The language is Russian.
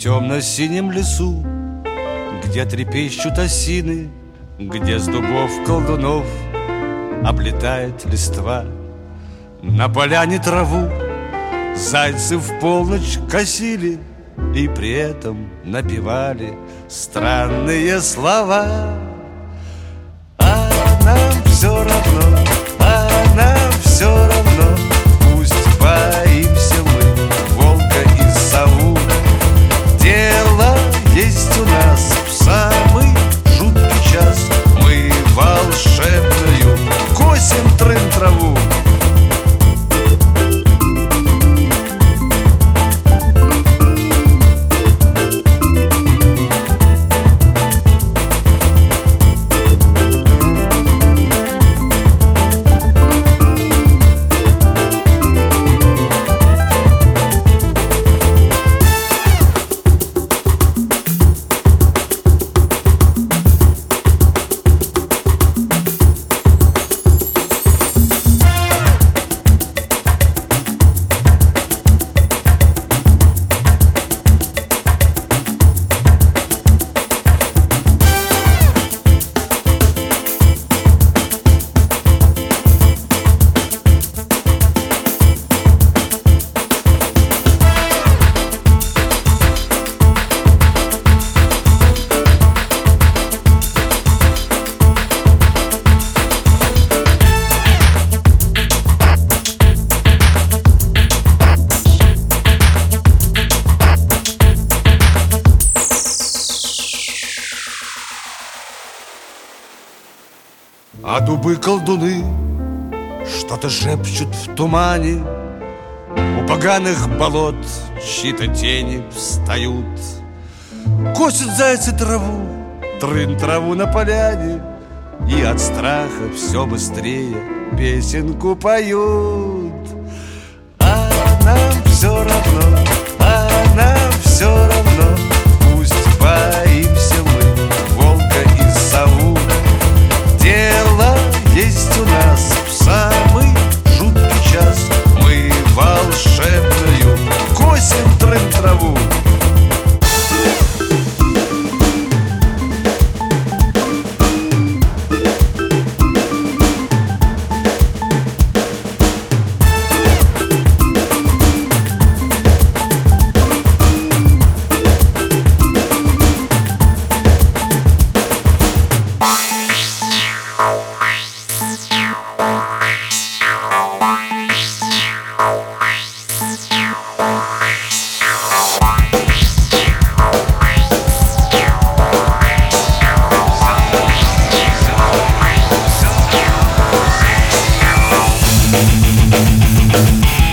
темно-синем лесу Где трепещут осины Где с дубов колдунов Облетает листва. На поляне траву Зайцы в полночь косили И при этом напевали Странные слова волшебную Косим трын траву А дубы-колдуны Что-то шепчут в тумане. У поганых болот Чьи-то тени встают. Косят зайцы траву Трын траву на поляне. И от страха все быстрее Песенку поют. А нам все равно Thank